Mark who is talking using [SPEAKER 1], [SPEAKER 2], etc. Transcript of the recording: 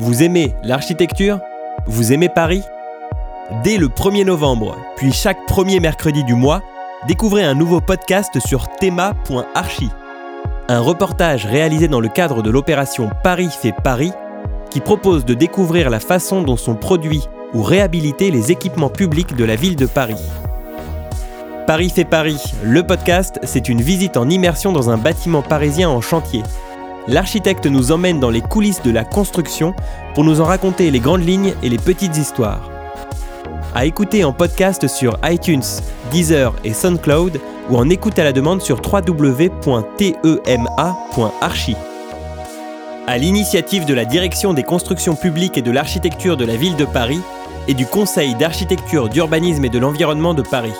[SPEAKER 1] Vous aimez l'architecture? Vous aimez Paris? Dès le 1er novembre, puis chaque premier mercredi du mois, découvrez un nouveau podcast sur thema.archi. Un reportage réalisé dans le cadre de l'opération Paris fait Paris qui propose de découvrir la façon dont sont produits ou réhabilités les équipements publics de la ville de Paris. Paris fait Paris, le podcast, c'est une visite en immersion dans un bâtiment parisien en chantier l'architecte nous emmène dans les coulisses de la construction pour nous en raconter les grandes lignes et les petites histoires. À écouter en podcast sur iTunes, Deezer et SoundCloud ou en écoute à la demande sur www.tema.archi. À l'initiative de la Direction des constructions publiques et de l'architecture de la ville de Paris et du Conseil d'architecture, d'urbanisme et de l'environnement de Paris.